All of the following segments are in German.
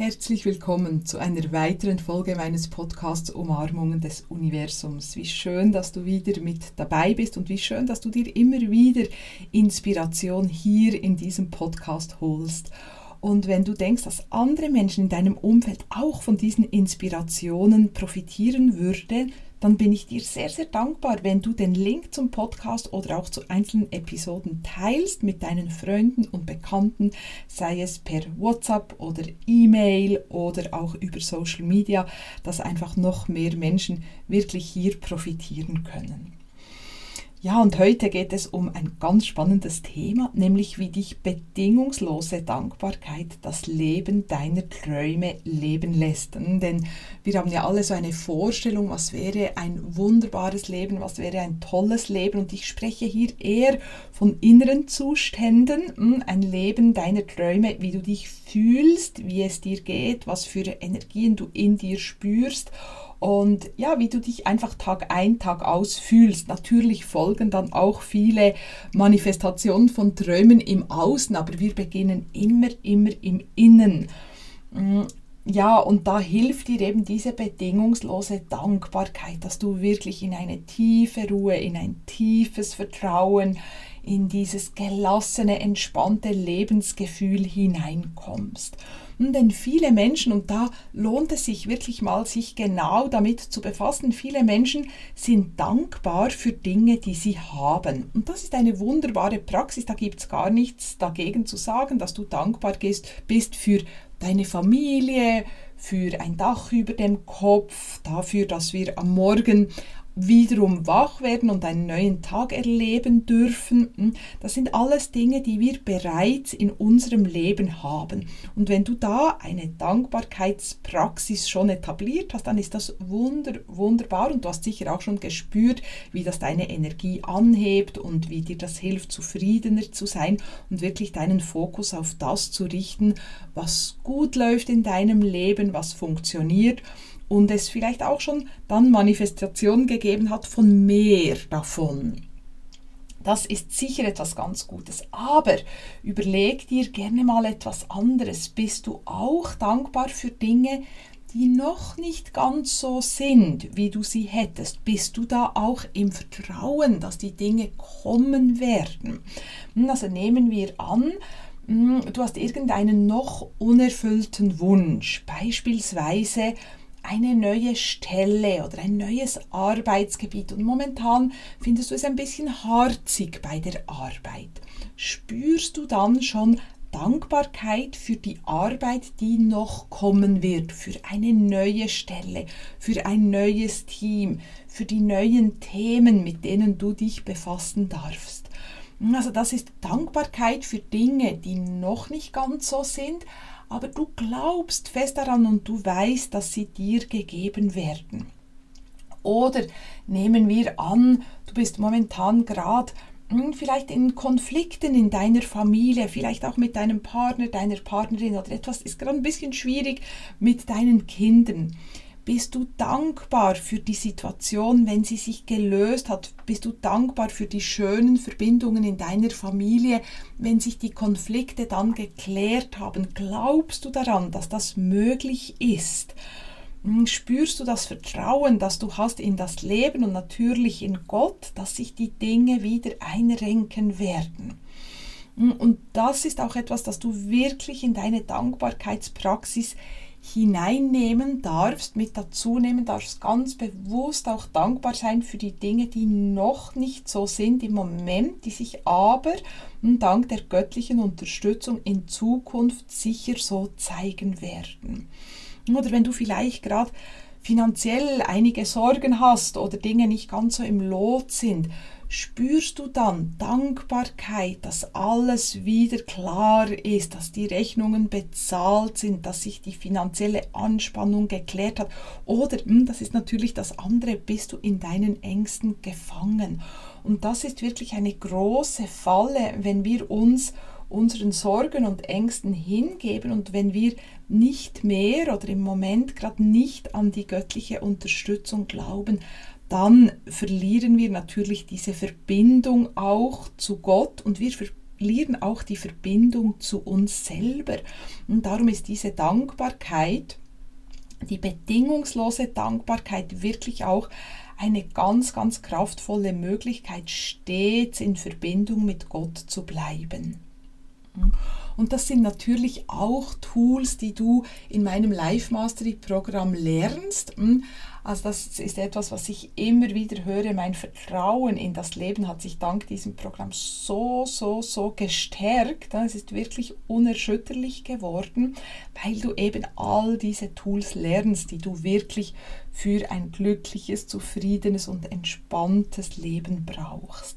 Herzlich willkommen zu einer weiteren Folge meines Podcasts Umarmungen des Universums. Wie schön, dass du wieder mit dabei bist und wie schön, dass du dir immer wieder Inspiration hier in diesem Podcast holst. Und wenn du denkst, dass andere Menschen in deinem Umfeld auch von diesen Inspirationen profitieren würden, dann bin ich dir sehr, sehr dankbar, wenn du den Link zum Podcast oder auch zu einzelnen Episoden teilst mit deinen Freunden und Bekannten, sei es per WhatsApp oder E-Mail oder auch über Social Media, dass einfach noch mehr Menschen wirklich hier profitieren können. Ja, und heute geht es um ein ganz spannendes Thema, nämlich wie dich bedingungslose Dankbarkeit das Leben deiner Träume leben lässt. Denn wir haben ja alle so eine Vorstellung, was wäre ein wunderbares Leben, was wäre ein tolles Leben. Und ich spreche hier eher von inneren Zuständen, hm, ein Leben deiner Träume, wie du dich fühlst, wie es dir geht, was für Energien du in dir spürst und ja, wie du dich einfach Tag ein, Tag aus fühlst. Natürlich folgen dann auch viele Manifestationen von Träumen im Außen, aber wir beginnen immer, immer im Innen. Mm, ja, und da hilft dir eben diese bedingungslose Dankbarkeit, dass du wirklich in eine tiefe Ruhe, in ein tiefes Vertrauen, in dieses gelassene, entspannte Lebensgefühl hineinkommst. Denn viele Menschen, und da lohnt es sich wirklich mal, sich genau damit zu befassen, viele Menschen sind dankbar für Dinge, die sie haben. Und das ist eine wunderbare Praxis, da gibt es gar nichts dagegen zu sagen, dass du dankbar bist für deine Familie, für ein Dach über dem Kopf, dafür, dass wir am Morgen wiederum wach werden und einen neuen Tag erleben dürfen. Hm, das sind alles Dinge, die wir bereits in unserem Leben haben. Und wenn du da eine Dankbarkeitspraxis schon etabliert hast, dann ist das wunder, wunderbar und du hast sicher auch schon gespürt, wie das deine Energie anhebt und wie dir das hilft, zufriedener zu sein und wirklich deinen Fokus auf das zu richten, was gut läuft in deinem Leben, was funktioniert und es vielleicht auch schon dann Manifestationen gegeben hat von mehr davon. Das ist sicher etwas ganz Gutes. Aber überleg dir gerne mal etwas anderes. Bist du auch dankbar für Dinge, die noch nicht ganz so sind, wie du sie hättest? Bist du da auch im Vertrauen, dass die Dinge kommen werden? Hm, also nehmen wir an, hm, du hast irgendeinen noch unerfüllten Wunsch, beispielsweise eine neue Stelle oder ein neues Arbeitsgebiet und momentan findest du es ein bisschen harzig bei der Arbeit. Spürst du dann schon Dankbarkeit für die Arbeit, die noch kommen wird, für eine neue Stelle, für ein neues Team, für die neuen Themen, mit denen du dich befassen darfst. Also das ist Dankbarkeit für Dinge, die noch nicht ganz so sind, aber du glaubst fest daran und du weißt, dass sie dir gegeben werden. Oder nehmen wir an, du bist momentan gerade hm, vielleicht in Konflikten in deiner Familie, vielleicht auch mit deinem Partner, deiner Partnerin oder etwas ist gerade ein bisschen schwierig mit deinen Kindern. Bist du dankbar für die Situation, wenn sie sich gelöst hat? Bist du dankbar für die schönen Verbindungen in deiner Familie, wenn sich die Konflikte dann geklärt haben? Glaubst du daran, dass das möglich ist? Hm, spürst du das Vertrauen, das du hast in das Leben und natürlich in Gott, dass sich die Dinge wieder einrenken werden? Hm, und das ist auch etwas, das du wirklich in deine Dankbarkeitspraxis hineinnehmen darfst, mit dazu nehmen darfst, ganz bewusst auch dankbar sein für die Dinge, die noch nicht so sind im Moment, die sich aber dank der göttlichen Unterstützung in Zukunft sicher so zeigen werden. Oder wenn du vielleicht gerade finanziell einige Sorgen hast oder Dinge nicht ganz so im Lot sind, spürst du dann Dankbarkeit, dass alles wieder klar ist, dass die Rechnungen bezahlt sind, dass sich die finanzielle Anspannung geklärt hat. Oder, hm, das ist natürlich das andere, bist du in deinen Ängsten gefangen. Und das ist wirklich eine große Falle, wenn wir uns unseren Sorgen und Ängsten hingeben und wenn wir nicht mehr oder im Moment gerade nicht an die göttliche Unterstützung glauben, dann verlieren wir natürlich diese Verbindung auch zu Gott und wir verlieren auch die Verbindung zu uns selber. Und darum ist diese Dankbarkeit, die bedingungslose Dankbarkeit wirklich auch eine ganz, ganz kraftvolle Möglichkeit, stets in Verbindung mit Gott zu bleiben. Und das sind natürlich auch Tools, die du in meinem Life Mastery Programm lernst. Hm? Also das ist etwas, was ich immer wieder höre. Mein Vertrauen in das Leben hat sich dank diesem Programm so, so, so gestärkt. Es ist wirklich unerschütterlich geworden, weil du eben all diese Tools lernst, die du wirklich für ein glückliches, zufriedenes und entspanntes Leben brauchst.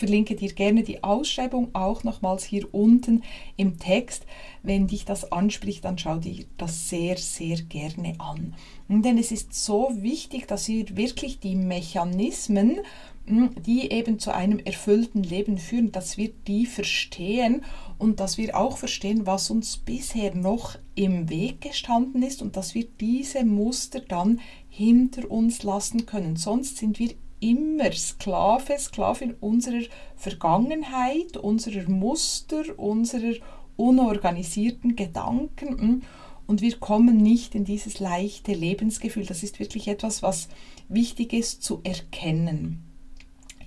Verlinke dir gerne die Ausschreibung auch nochmals hier unten im Text. Wenn dich das anspricht, dann schau dir das sehr, sehr gerne an. Denn es ist so wichtig, dass wir wirklich die Mechanismen, hm, die eben zu einem erfüllten Leben führen, dass wir die verstehen und dass wir auch verstehen, was uns bisher noch im Weg gestanden ist und dass wir diese Muster dann hinter uns lassen können. Sonst sind wir immer Sklave, Sklavin unserer Vergangenheit, unserer Muster, unserer unorganisierten Gedanken hm? und wir kommen nicht in dieses leichte Lebensgefühl. Das ist wirklich etwas, was wichtig ist zu erkennen.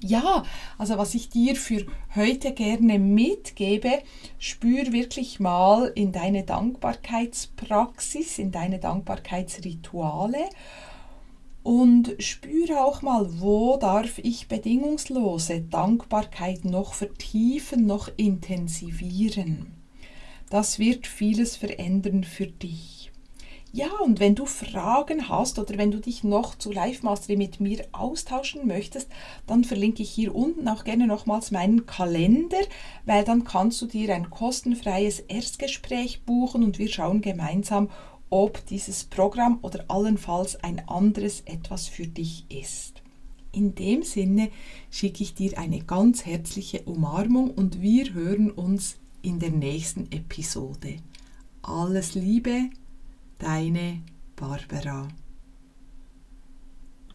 Ja, also was ich dir für heute gerne mitgebe, spür wirklich mal in deine Dankbarkeitspraxis, in deine Dankbarkeitsrituale und spüre auch mal, wo darf ich bedingungslose Dankbarkeit noch vertiefen, noch intensivieren. Das wird vieles verändern für dich. Ja, und wenn du Fragen hast oder wenn du dich noch zu Live Mastery mit mir austauschen möchtest, dann verlinke ich hier unten auch gerne nochmals meinen Kalender, weil dann kannst du dir ein kostenfreies Erstgespräch buchen und wir schauen gemeinsam, ob dieses Programm oder allenfalls ein anderes etwas für dich ist. In dem Sinne schicke ich dir eine ganz herzliche Umarmung und wir hören uns in der nächsten Episode. Alles Liebe, deine Barbara.